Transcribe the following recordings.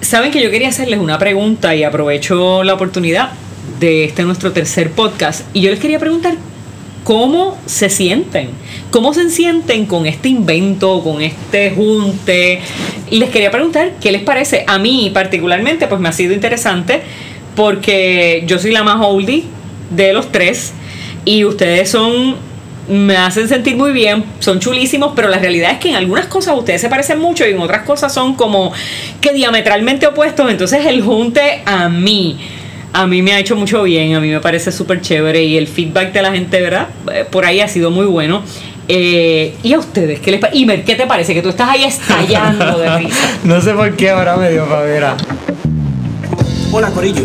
Saben que yo quería hacerles una pregunta y aprovecho la oportunidad de este nuestro tercer podcast. Y yo les quería preguntar cómo se sienten, cómo se sienten con este invento, con este junte. Y les quería preguntar qué les parece. A mí particularmente, pues me ha sido interesante porque yo soy la más oldie de los tres y ustedes son me hacen sentir muy bien, son chulísimos, pero la realidad es que en algunas cosas ustedes se parecen mucho y en otras cosas son como que diametralmente opuestos. Entonces el junte a mí a mí me ha hecho mucho bien, a mí me parece súper chévere y el feedback de la gente, ¿verdad? Eh, por ahí ha sido muy bueno. Eh, ¿Y a ustedes? ¿Qué les Imer, ¿qué te parece? Que tú estás ahí estallando de risa. no sé por qué ahora me dio pavera. Hola Corillo,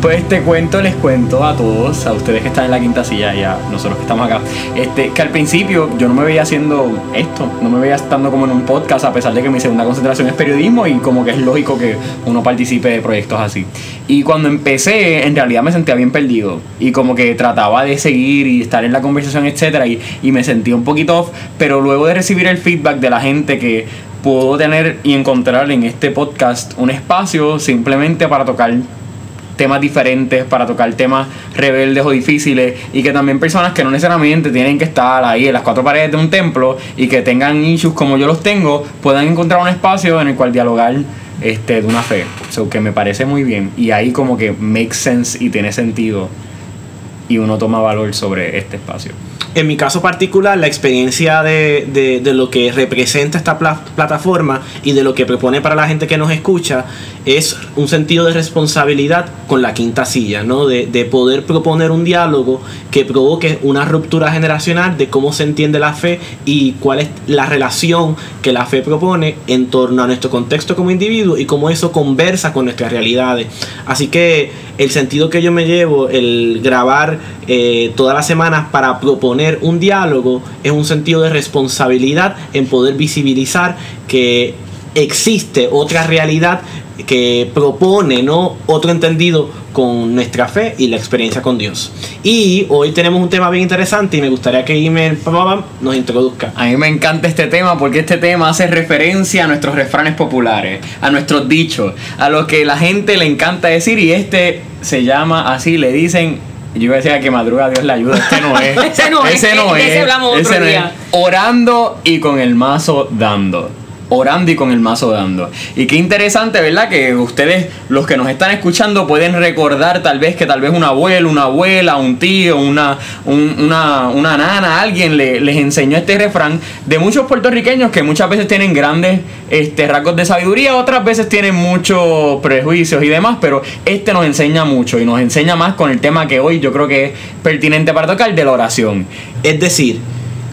Pues te cuento, les cuento a todos, a ustedes que están en la quinta silla y a nosotros que estamos acá, este, que al principio yo no me veía haciendo esto, no me veía estando como en un podcast, a pesar de que mi segunda concentración es periodismo y como que es lógico que uno participe de proyectos así. Y cuando empecé, en realidad me sentía bien perdido y como que trataba de seguir y estar en la conversación, etcétera, y, y me sentía un poquito off, pero luego de recibir el feedback de la gente que puedo tener y encontrar en este podcast un espacio simplemente para tocar temas diferentes, para tocar temas rebeldes o difíciles y que también personas que no necesariamente tienen que estar ahí en las cuatro paredes de un templo y que tengan issues como yo los tengo, puedan encontrar un espacio en el cual dialogar este, de una fe. So, que me parece muy bien y ahí como que makes sense y tiene sentido y uno toma valor sobre este espacio en mi caso particular, la experiencia de, lo que representa esta plataforma y de lo que propone para la gente que nos escucha es un sentido de responsabilidad con la quinta silla, ¿no? De, de poder proponer un diálogo que provoque una ruptura generacional de cómo se entiende la fe y cuál es la relación que la fe propone en torno a nuestro contexto como individuo y cómo eso conversa con nuestras realidades. Así que el sentido que yo me llevo, el grabar eh, todas las semanas para proponer un diálogo, es un sentido de responsabilidad en poder visibilizar que existe otra realidad que propone ¿no? otro entendido con nuestra fe y la experiencia con Dios. Y hoy tenemos un tema bien interesante y me gustaría que Imer nos introduzca. A mí me encanta este tema porque este tema hace referencia a nuestros refranes populares, a nuestros dichos, a lo que la gente le encanta decir y este se llama así, le dicen yo iba a decir a que madruga Dios le ayuda. Este no es. ese no es. Ese no es. Ese hablamos otro día. Orando y con el mazo dando orando y con el mazo dando. Y qué interesante, ¿verdad? Que ustedes, los que nos están escuchando, pueden recordar tal vez que tal vez un abuelo, una abuela, un tío, una, una, una, nana, alguien les enseñó este refrán de muchos puertorriqueños que muchas veces tienen grandes este, rasgos de sabiduría, otras veces tienen muchos prejuicios y demás, pero este nos enseña mucho y nos enseña más con el tema que hoy yo creo que es pertinente para tocar de la oración. Es decir,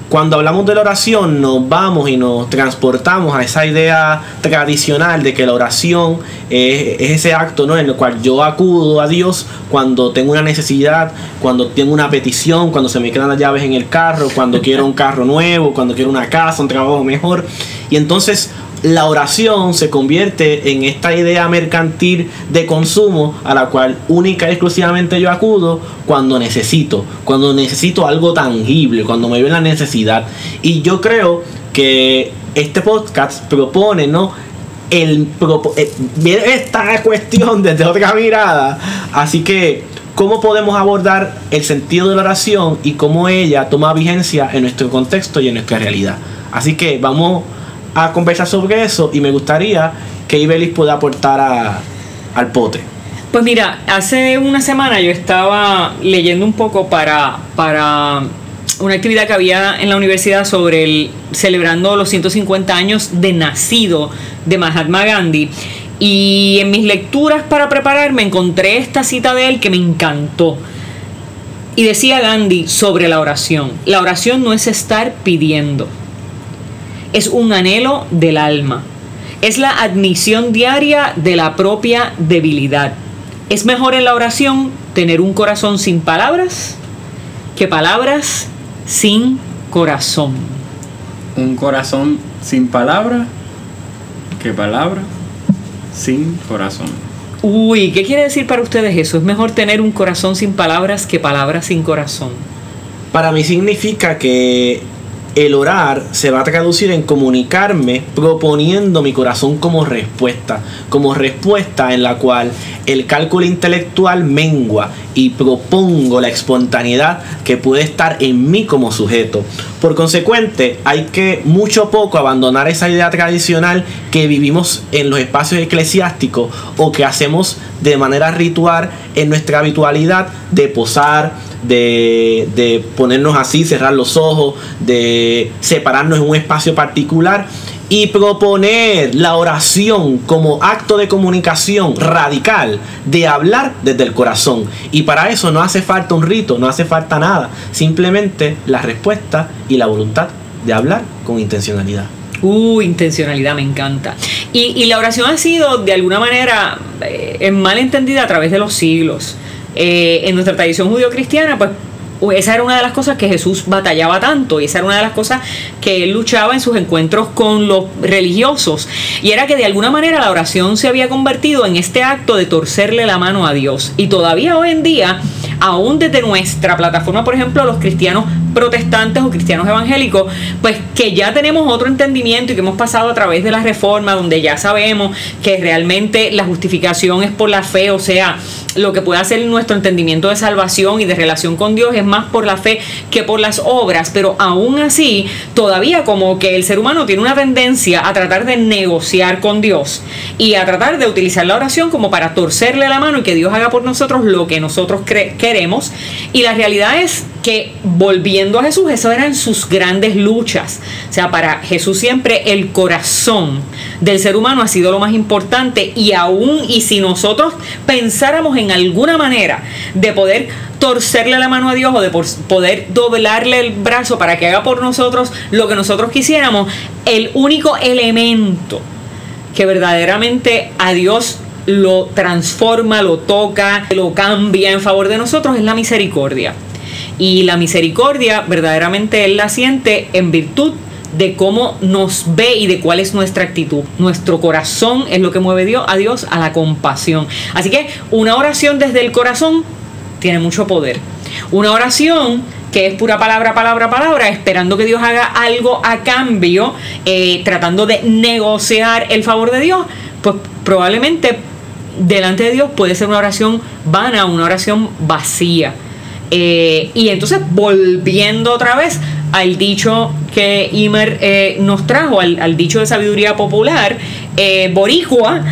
cuando hablamos de la oración nos vamos y nos transportamos a esa idea tradicional de que la oración es, ese acto ¿no? en el cual yo acudo a Dios cuando tengo una necesidad, cuando tengo una petición, cuando se me quedan las llaves en el carro, cuando quiero un carro nuevo, cuando quiero una casa, un trabajo mejor. Y entonces la oración se convierte en esta idea mercantil de consumo a la cual única y exclusivamente yo acudo cuando necesito, cuando necesito algo tangible, cuando me veo la necesidad. Y yo creo que este podcast propone, ¿no? El, eh, esta cuestión desde otra mirada. Así que, ¿cómo podemos abordar el sentido de la oración y cómo ella toma vigencia en nuestro contexto y en nuestra realidad? Así que vamos a conversar sobre eso y me gustaría que Ibelis pueda aportar al pote. Pues mira, hace una semana yo estaba leyendo un poco para, para una actividad que había en la universidad sobre el celebrando los 150 años de nacido de Mahatma Gandhi. Y en mis lecturas para prepararme encontré esta cita de él que me encantó. Y decía Gandhi sobre la oración. La oración no es estar pidiendo es un anhelo del alma. Es la admisión diaria de la propia debilidad. ¿Es mejor en la oración tener un corazón sin palabras que palabras sin corazón? Un corazón sin palabra que palabra sin corazón. Uy, ¿qué quiere decir para ustedes eso? ¿Es mejor tener un corazón sin palabras que palabras sin corazón? Para mí significa que el orar se va a traducir en comunicarme proponiendo mi corazón como respuesta, como respuesta en la cual el cálculo intelectual mengua y propongo la espontaneidad que puede estar en mí como sujeto. Por consecuente, hay que mucho poco abandonar esa idea tradicional que vivimos en los espacios eclesiásticos o que hacemos de manera ritual en nuestra habitualidad de posar, de, de ponernos así, cerrar los ojos, de separarnos en un espacio particular y proponer la oración como acto de comunicación radical, de hablar desde el corazón. Y para eso no hace falta un rito, no hace falta nada, simplemente la respuesta y la voluntad de hablar con intencionalidad. Uh, intencionalidad, me encanta. Y, y la oración ha sido de alguna manera eh, mal entendida a través de los siglos. Eh, en nuestra tradición judío-cristiana, pues esa era una de las cosas que Jesús batallaba tanto y esa era una de las cosas que él luchaba en sus encuentros con los religiosos y era que de alguna manera la oración se había convertido en este acto de torcerle la mano a Dios y todavía hoy en día aún desde nuestra plataforma por ejemplo los cristianos protestantes o cristianos evangélicos pues que ya tenemos otro entendimiento y que hemos pasado a través de la reforma donde ya sabemos que realmente la justificación es por la fe o sea lo que puede hacer nuestro entendimiento de salvación y de relación con Dios es más por la fe que por las obras, pero aún así, todavía como que el ser humano tiene una tendencia a tratar de negociar con Dios y a tratar de utilizar la oración como para torcerle la mano y que Dios haga por nosotros lo que nosotros queremos. Y la realidad es que volviendo a Jesús, eso eran sus grandes luchas. O sea, para Jesús siempre el corazón del ser humano ha sido lo más importante y aún y si nosotros pensáramos en alguna manera de poder torcerle la mano a Dios o de poder doblarle el brazo para que haga por nosotros lo que nosotros quisiéramos, el único elemento que verdaderamente a Dios lo transforma, lo toca, lo cambia en favor de nosotros es la misericordia. Y la misericordia verdaderamente Él la siente en virtud de cómo nos ve y de cuál es nuestra actitud. Nuestro corazón es lo que mueve a Dios a la compasión. Así que una oración desde el corazón tiene mucho poder. Una oración que es pura palabra, palabra, palabra, esperando que Dios haga algo a cambio, eh, tratando de negociar el favor de Dios, pues probablemente delante de Dios puede ser una oración vana, una oración vacía. Eh, y entonces volviendo otra vez al dicho que Imer eh, nos trajo, al, dicho de sabiduría popular, eh, boricua,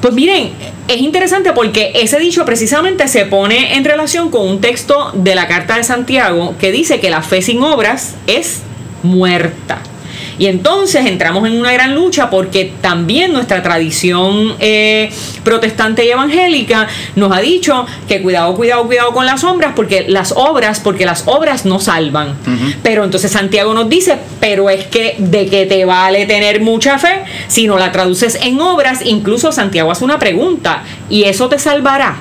pues miren, es interesante porque ese dicho precisamente se pone en relación con un texto de la Carta de Santiago que dice que la fe sin obras es muerta. Y entonces entramos en una gran lucha porque también nuestra tradición eh, protestante y evangélica nos ha dicho que cuidado, cuidado, cuidado con las obras, porque las obras, porque las obras no salvan. Pero entonces Santiago nos dice, pero es que de que te vale tener mucha fe si no la traduces en obras, incluso Santiago hace una pregunta, ¿y eso te salvará?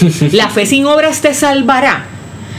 ¿La fe sin obras te salvará?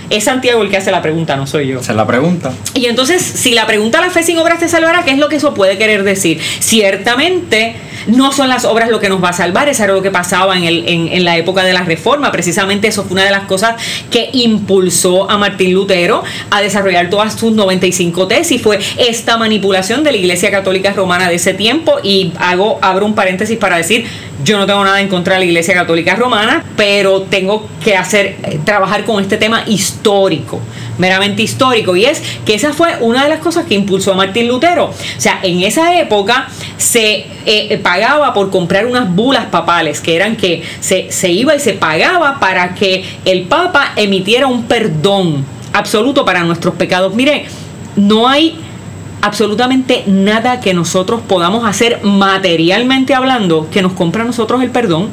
Es Santiago el que hace la pregunta, no soy yo. Es la pregunta. Y entonces, si la pregunta la fe sin obras te salvará, ¿qué es lo que eso puede querer decir? Ciertamente no son las obras lo que nos va a salvar, eso era lo que pasaba en, el, en, la época de la reforma, precisamente eso fue una de las cosas que impulsó a Martín Lutero a desarrollar todas sus 95 tesis, fue esta manipulación de la Iglesia Católica Romana de ese tiempo. Y hago, abro un paréntesis para decir, yo no tengo nada en contra de la Iglesia Católica Romana, pero tengo que hacer, eh, trabajar con este tema histórico, meramente histórico, y es que esa fue una de las cosas que impulsó a Martín Lutero. O sea, en esa época se eh, eh, pagaba por comprar unas bulas papales, que eran que se, se iba y se pagaba para que el Papa emitiera un perdón absoluto para nuestros pecados. Mire, no hay absolutamente nada que nosotros podamos hacer materialmente hablando que nos compra a nosotros el perdón.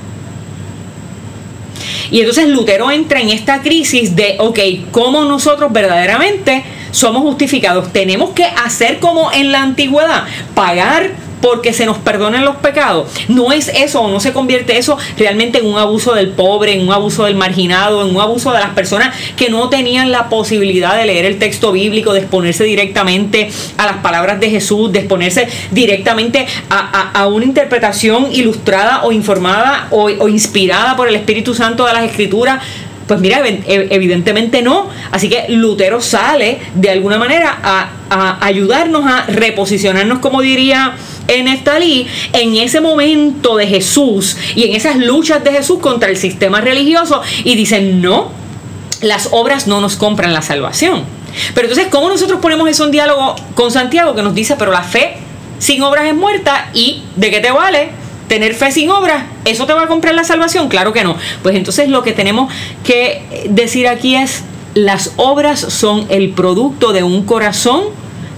Y entonces Lutero entra en esta crisis de, ok, ¿cómo nosotros verdaderamente somos justificados? Tenemos que hacer como en la antigüedad, pagar porque se nos perdonen los pecados. No es eso, no se convierte eso realmente en un abuso del pobre, en un abuso del marginado, en un abuso de las personas que no tenían la posibilidad de leer el texto bíblico, de exponerse directamente a las palabras de Jesús, de exponerse directamente a, una interpretación ilustrada o informada o, o inspirada por el Espíritu Santo de las Escrituras pues mira, evidentemente no. Así que Lutero sale de alguna manera a, ayudarnos a reposicionarnos, como diría en Estalí, en ese momento de Jesús y en esas luchas de Jesús contra el sistema religioso y dicen, no, las obras no nos compran la salvación. Pero entonces, ¿cómo nosotros ponemos eso en diálogo con Santiago que nos dice, pero la fe sin obras es muerta y de qué te vale tener fe sin obras, ¿eso te va a comprar la salvación? Claro que no. Pues entonces lo que tenemos que decir aquí es, las obras son el producto de un corazón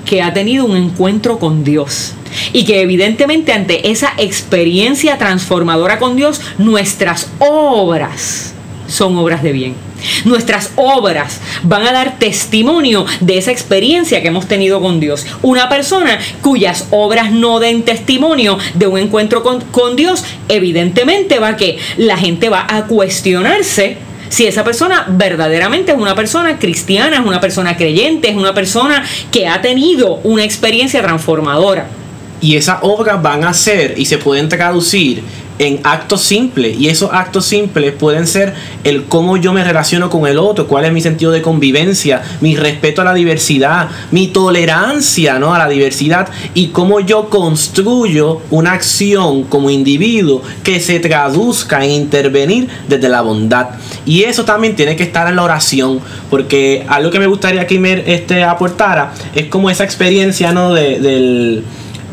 que ha tenido un encuentro con Dios. Y que evidentemente ante esa experiencia transformadora con Dios, nuestras obras son obras de bien. Nuestras obras van a dar testimonio de esa experiencia que hemos tenido con Dios. Una persona cuyas obras no den testimonio de un encuentro con, Dios, evidentemente va que la gente va a cuestionarse si esa persona verdaderamente es una persona cristiana, es una persona creyente, es una persona que ha tenido una experiencia transformadora. Y esas obras van a ser y se pueden traducir en actos simples y esos actos simples pueden ser el cómo yo me relaciono con el otro, cuál es mi sentido de convivencia, mi respeto a la diversidad, mi tolerancia ¿no? a la diversidad y cómo yo construyo una acción como individuo que se traduzca en intervenir desde la bondad. Y eso también tiene que estar en la oración, porque algo que me gustaría que me este, aportara es como esa experiencia ¿no? de, del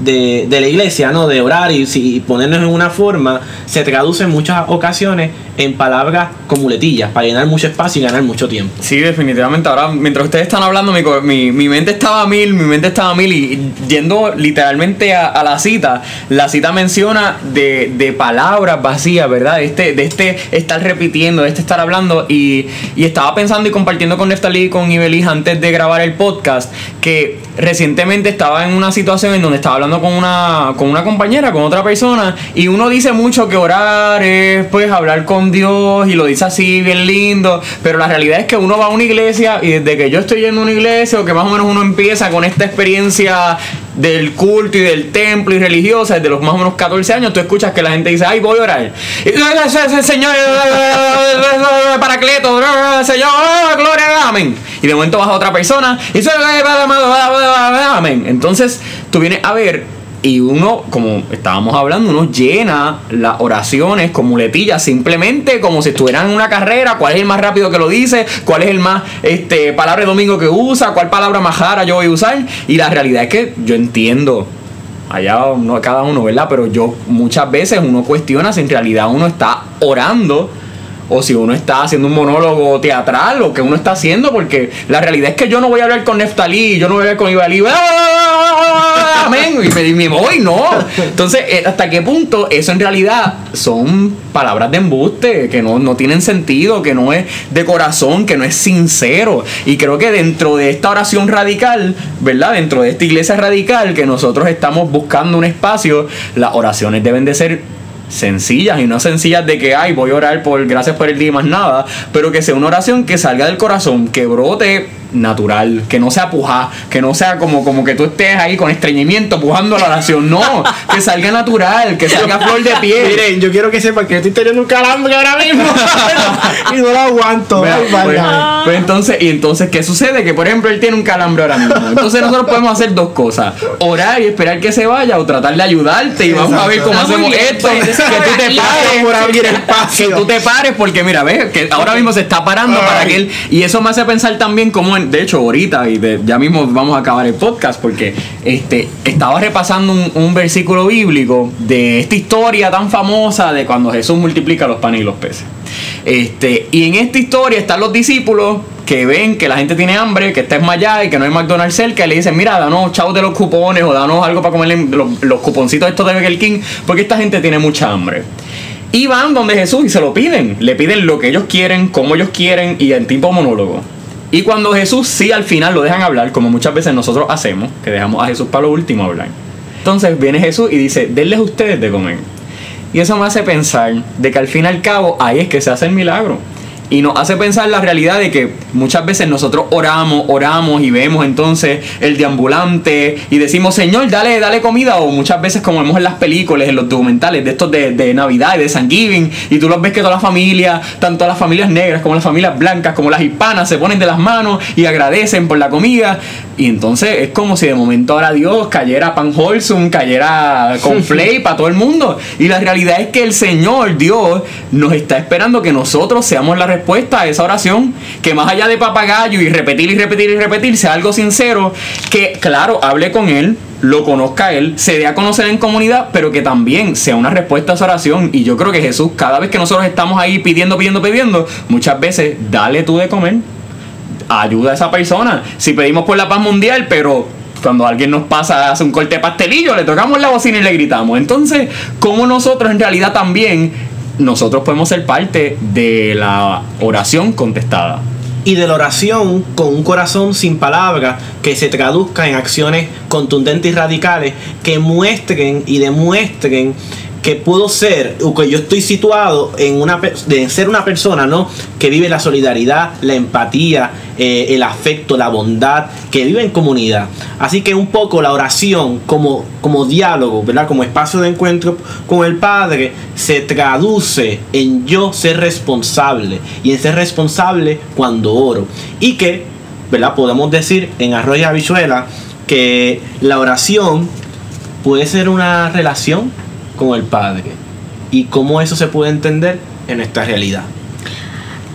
de, de, la iglesia, ¿no? De orar y, y, ponernos en una forma, se traduce en muchas ocasiones en palabras con muletillas, para llenar mucho espacio y ganar mucho tiempo. Sí, definitivamente. Ahora, mientras ustedes están hablando, mi, mi, mente estaba a mil, mi mente estaba a mil, y yendo literalmente a, la cita, la cita menciona de, de, palabras vacías, ¿verdad? Este, de este estar repitiendo, de este estar hablando, y, y estaba pensando y compartiendo con Neftalí y con Ibelis antes de grabar el podcast, que recientemente estaba en una situación en donde estaba hablando con una, con una compañera, con otra persona, y uno dice mucho que orar es pues hablar Dios y lo dice así bien lindo, pero la realidad es que uno va a una iglesia y desde que yo estoy yendo a una iglesia o que más o menos uno empieza con esta experiencia del culto y del templo y religiosa desde los más o menos 14 años, tú escuchas que la gente dice, ay, voy a orar. Y, Señor, Paracleto, Señor, gloria, amén. Y de momento vas a otra persona y amén. Entonces, tú vienes a ver y uno, como estábamos hablando, uno llena las oraciones con muletillas, simplemente como si estuvieran en una carrera, cuál es el más rápido que lo dice, cuál es el más este palabra de domingo que usa, cuál palabra más rara yo voy a usar. Y la realidad es que yo entiendo allá uno, cada uno, ¿verdad? Pero yo muchas veces uno cuestiona si en realidad uno está orando o si uno está haciendo un monólogo teatral o que uno está haciendo, porque la realidad es que yo no voy a hablar con Neftalí, yo no voy a hablar con Ibalí, ¡Ah! amén, y me, voy, no. Entonces, eh, ¿hasta qué punto eso en realidad son palabras de embuste, que no, no tienen sentido, que no es de corazón, que no es sincero? Y creo que dentro de esta oración radical, ¿verdad? Dentro de esta iglesia radical que nosotros estamos buscando un espacio, las oraciones deben de ser sencillas y no sencillas de que, ay, voy a orar por gracias por el día y más nada, pero que sea una oración que salga del corazón, que brote natural, que no sea puja, que no sea como, como que tú estés ahí con estreñimiento pujando la oración, no, que salga natural, que salga flor de piel. Miren, yo quiero que sepan que estoy teniendo un calambre ahora mismo y no lo aguanto. pues, pues, entonces, y entonces, ¿qué sucede? Que por ejemplo él tiene un calambre ahora mismo. Entonces nosotros podemos hacer dos cosas, orar y esperar que se vaya o tratar de ayudarte y vamos a ver cómo hacemos esto, pues, que tú te pares, por abrir espacio. que tú te pares porque mira, ves que ahora mismo se está parando para que él y eso me hace pensar también de hecho, ahorita, y ya mismo vamos a acabar el podcast, porque este, estaba repasando un, versículo bíblico de esta historia tan famosa de cuando Jesús multiplica los panes y los peces. Este, y en esta historia están los discípulos que ven que la gente tiene hambre, que está esmayada y que no hay McDonald's cerca, y le dicen, mira, danos chavos de los cupones o danos algo para comer los, los cuponcitos estos de Burger King, porque esta gente tiene mucha hambre. Y van donde Jesús y se lo piden. Le piden lo que ellos quieren, como ellos quieren y en tipo monólogo. Y cuando Jesús sí al final lo dejan hablar, como muchas veces nosotros hacemos, que dejamos a Jesús para lo último hablar, Entonces viene Jesús y dice, denles ustedes de comer. Y eso me hace pensar de que al fin y al cabo ahí es que se hace el milagro. Y nos hace pensar la realidad de que muchas veces nosotros oramos, oramos y vemos entonces el deambulante y decimos, Señor, dale, dale comida. O muchas veces como vemos en las películas, en los documentales de estos de, de Navidad, de Thanksgiving, y tú los ves que todas las familias, tanto las familias negras como las familias blancas, como las hispanas, se ponen de las manos y agradecen por la comida. Y entonces es como si de momento ahora Dios cayera pan wholesome, cayera con play para todo el mundo. Y la realidad es que el Señor, Dios, nos está esperando que nosotros seamos la respuesta a esa oración. Que más allá de papagayo y repetir y repetir y repetir, sea algo sincero. Que, claro, hable con Él, lo conozca Él, se dé a conocer en comunidad, pero que también sea una respuesta a esa oración. Y yo creo que Jesús, cada vez que nosotros estamos ahí pidiendo, pidiendo, pidiendo, muchas veces, dale tú de comer ayuda a esa persona. Si pedimos por la paz mundial, pero cuando alguien nos pasa, hace un corte de pastelillo, le tocamos la bocina y le gritamos. Entonces, como nosotros en realidad también, nosotros podemos ser parte de la oración contestada. y de la oración con un corazón sin palabras que se traduzca en acciones contundentes y radicales que muestren y demuestren que puedo ser o que yo estoy situado en una de ser una persona no que vive la solidaridad la empatía eh, el afecto la bondad que vive en comunidad. Así que un poco la oración como como diálogo verdad como espacio de encuentro con el padre se traduce en yo ser responsable y en ser responsable cuando oro. Y que verdad podemos decir en arroz y habichuela que la oración puede ser una relación con el Padre y cómo eso se puede entender en nuestra realidad.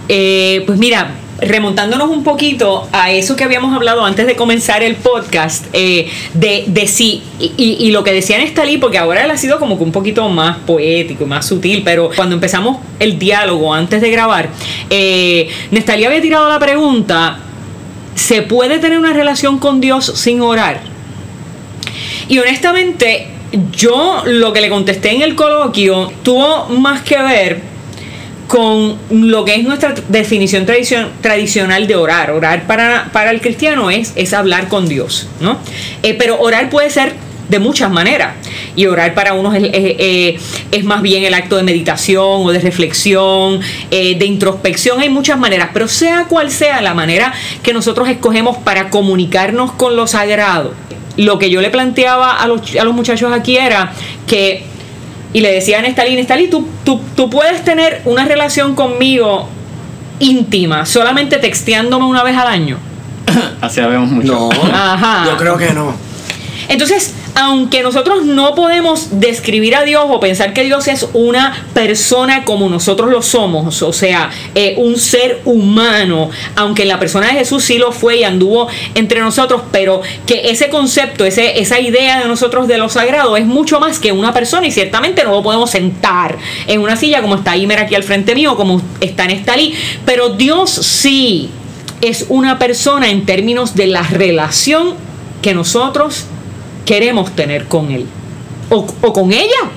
Eh, pues mira, remontándonos un poquito a eso que habíamos hablado antes de comenzar el podcast, eh, de, de sí, y, lo que decía Nestalí, porque ahora él ha sido como que un poquito más poético más sutil, pero cuando empezamos el diálogo antes de grabar, eh, Nestalí había tirado la pregunta, ¿se puede tener una relación con Dios sin orar? Y honestamente, yo lo que le contesté en el coloquio tuvo más que ver con lo que es nuestra definición tradicion- tradicional de orar. Orar para, para el cristiano es, es hablar con Dios, ¿no? Eh, pero orar puede ser de muchas maneras. Y orar para unos es, es- eh, más bien el acto de meditación o de reflexión, eh, de introspección. Hay muchas maneras, pero sea cual sea la manera que nosotros escogemos para comunicarnos con lo sagrado, lo que yo le planteaba a los, a los muchachos aquí era que y le decía a Nestalí, Nestalí, tú, tú, tú puedes tener una relación conmigo íntima solamente texteándome una vez al año. Así la vemos mucho. Ajá. yo creo que no. Entonces, aunque nosotros no podemos describir a Dios o pensar que Dios es una persona como nosotros lo somos, o sea, eh, un ser humano, aunque la persona de Jesús sí lo fue y anduvo entre nosotros, pero que ese concepto, ese, esa idea de nosotros de lo sagrado es mucho más que una persona y ciertamente no lo podemos sentar en una silla como está Imer aquí al frente mío, como está en Estalí, pero Dios sí es una persona en términos de la relación que nosotros queremos tener con él o, o con ella.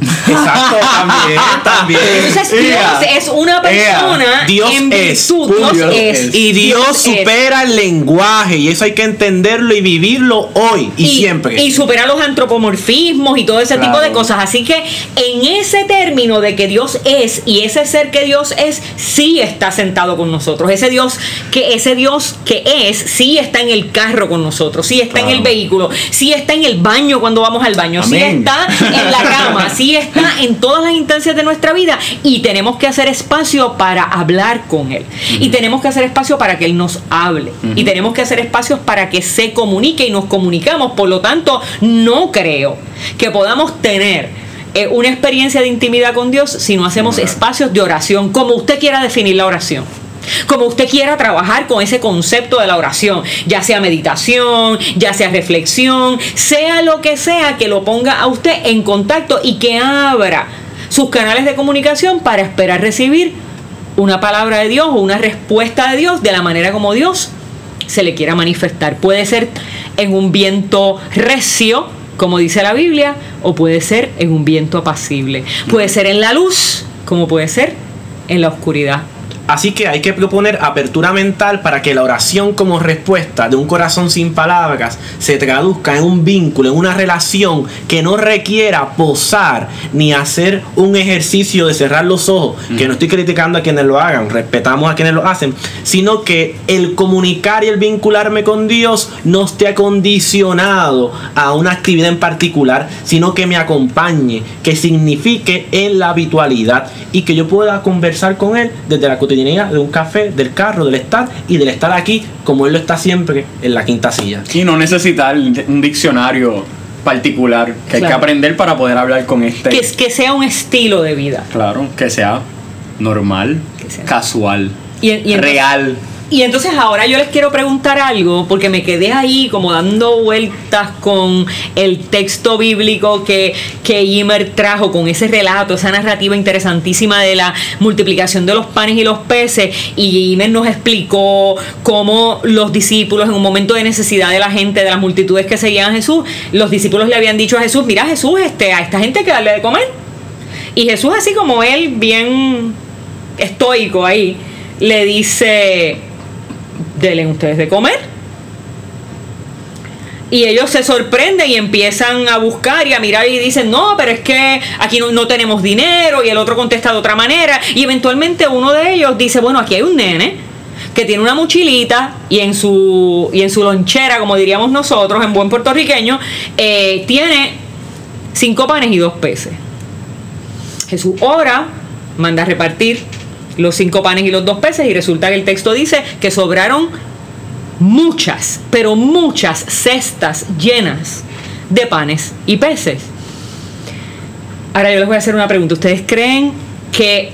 Exacto, también, también. Entonces Ea, Dios es una persona ea, Dios en es, virtud. Dios, Dios es. Y Dios es. supera el lenguaje y eso hay que entenderlo y vivirlo hoy y, siempre. Y supera los antropomorfismos y todo ese Claro. tipo de cosas. Así que en ese término de que Dios es y ese ser que Dios es, sí está sentado con nosotros. Ese Dios que ese Dios que es, sí está en el carro con nosotros, sí está en el vehículo, sí está en el baño cuando vamos al baño, sí está en la cama, sí está en todas las instancias de nuestra vida y tenemos que hacer espacio para hablar con Él. Y tenemos que hacer espacio para que Él nos hable. Y tenemos que hacer espacios para que se comunique y nos comunicamos. Por lo tanto, no creo que podamos tener eh, una experiencia de intimidad con Dios si no hacemos espacios de oración, como usted quiera definir la oración. Como usted quiera trabajar con ese concepto de la oración, ya sea meditación, ya sea reflexión, sea lo que sea que lo ponga a usted en contacto y que abra sus canales de comunicación para esperar recibir una palabra de Dios o una respuesta de Dios de la manera como Dios se le quiera manifestar. Puede ser en un viento recio, como dice la Biblia, o puede ser en un viento apacible. Puede ser en la luz, como puede ser en la oscuridad. Así que hay que proponer apertura mental para que la oración como respuesta de un corazón sin palabras se traduzca en un vínculo, en una relación que no requiera posar ni hacer un ejercicio de cerrar los ojos, que no estoy criticando a quienes lo hagan, respetamos a quienes lo hacen, sino que el comunicar y el vincularme con Dios no esté acondicionado a una actividad en particular, sino que me acompañe, que signifique en la habitualidad y que yo pueda conversar con Él desde la cotidianidad de un café, del carro, del estar y del estar aquí como él lo está siempre en la quinta silla. Y no necesitar un diccionario particular que hay que aprender para poder hablar con este. Que, que sea un estilo de vida. Claro, que sea normal, casual, y, real. Y entonces ahora yo les quiero preguntar algo, porque me quedé ahí como dando vueltas con el texto bíblico que, que Ymer trajo, con ese relato, esa narrativa interesantísima de la multiplicación de los panes y los peces. Y Ymer nos explicó cómo los discípulos, en un momento de necesidad de la gente, de las multitudes que seguían a Jesús, los discípulos le habían dicho a Jesús: Mira, Jesús, este, a esta gente hay que darle de comer. Y Jesús, así como él, bien estoico ahí, le dice denle ustedes de comer. Y ellos se sorprenden y empiezan a buscar y a mirar y dicen, no, pero es que aquí no, tenemos dinero y el otro contesta de otra manera. Y eventualmente uno de ellos dice, bueno, aquí hay un nene que tiene una mochilita y en su, y en su lonchera, como diríamos nosotros, en buen puertorriqueño, eh, tiene cinco panes y dos peces. Jesús ora, manda a repartir los cinco panes y los dos peces y resulta que el texto dice que sobraron muchas, pero muchas cestas llenas de panes y peces. Ahora yo les voy a hacer una pregunta. ¿Ustedes creen que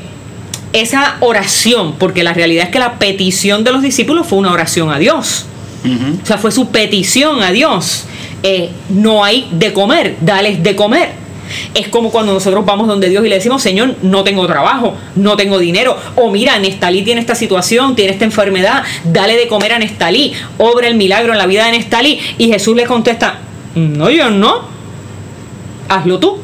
esa oración, porque la realidad es que la petición de los discípulos fue una oración a Dios, o sea, fue su petición a Dios, eh, no hay de comer, dales de comer. Es como cuando nosotros vamos donde Dios y le decimos, Señor, no tengo trabajo, no tengo dinero. O mira, Nestalí tiene esta situación, tiene esta enfermedad, dale de comer a Nestalí, obra el milagro en la vida de Nestalí. Y Jesús le contesta, no, yo no, hazlo tú.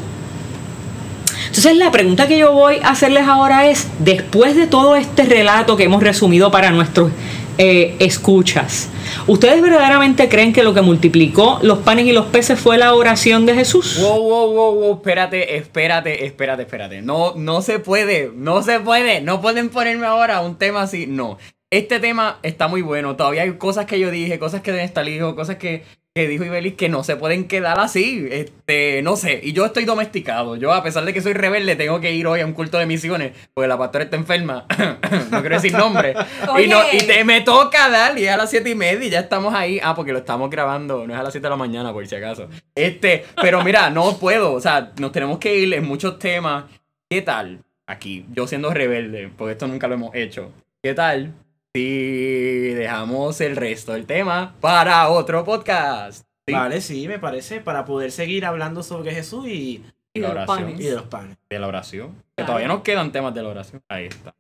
Entonces la pregunta que yo voy a hacerles ahora es, después de todo este relato que hemos resumido para nuestros eh, escuchas. ¿Ustedes verdaderamente creen que lo que multiplicó los panes y los peces fue la oración de Jesús? Wow, wow, wow, wow, espérate, espérate, espérate, espérate. No, no se puede, no se puede, no pueden ponerme ahora un tema así, no. Este tema está muy bueno, todavía hay cosas que yo dije, cosas que dijo, cosas que que dijo Ibelis que no se pueden quedar así. Este, no sé. Y yo estoy domesticado. Yo, a pesar de que soy rebelde, tengo que ir hoy a un culto de misiones. Porque la pastora está enferma. no quiero decir nombre. y, no, y te, me toca dar. Y a las siete y media y ya estamos ahí. Ah, porque lo estamos grabando. No es a las 7 de la mañana, por si acaso. Este, pero mira, no puedo. O sea, nos tenemos que ir en muchos temas. ¿Qué tal? Aquí, yo siendo rebelde, porque esto nunca lo hemos hecho. ¿Qué tal si dejamos el resto del tema para otro podcast. Vale, sí, me parece, para poder seguir hablando sobre Jesús y, la oración. Y de los panes. De la oración. Que todavía nos quedan temas de la oración. Ahí está.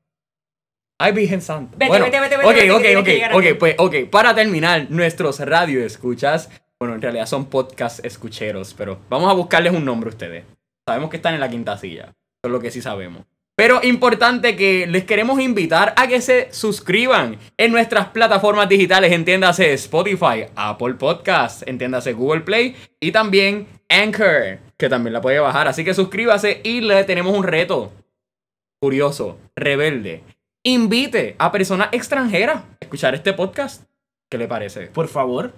Ay, Virgen Santa. Vete, bueno, vete, vete, vete, ok, ok, ok, ok, pues, ok. Para terminar, nuestros radio escuchas, bueno, en realidad son podcast escucheros, pero vamos a buscarles un nombre a ustedes. Sabemos que están en la quinta silla. Eso es lo que sí sabemos. Pero importante que les queremos invitar a que se suscriban en nuestras plataformas digitales, entiéndase Spotify, Apple Podcasts, entiéndase Google Play y también Anchor, que también la puede bajar. Así que suscríbase y le tenemos un reto curioso, rebelde. Invite a personas extranjeras a escuchar este podcast. ¿Qué le parece? Por favor.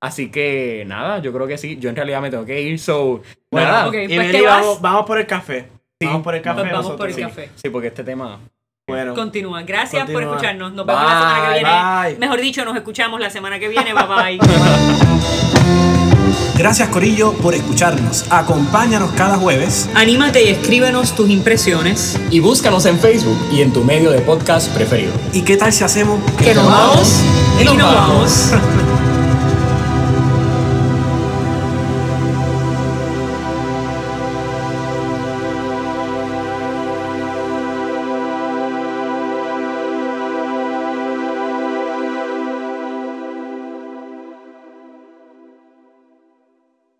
Así que nada, yo creo que sí. Yo en realidad me tengo que ir, so. Bueno, nada. pues vamos, vamos por el café vamos por el café. vamos por el café. Sí, porque este tema. Bueno. Continúa. Gracias por escucharnos. Nos vemos la semana que viene. Mejor dicho, nos escuchamos la semana que viene. Bye bye. Gracias Corillo por escucharnos. Acompáñanos cada jueves. Anímate y escríbenos tus impresiones. Y búscanos en Facebook y en tu medio de podcast preferido. ¿Y qué tal si hacemos que, nos vamos y nos vamos.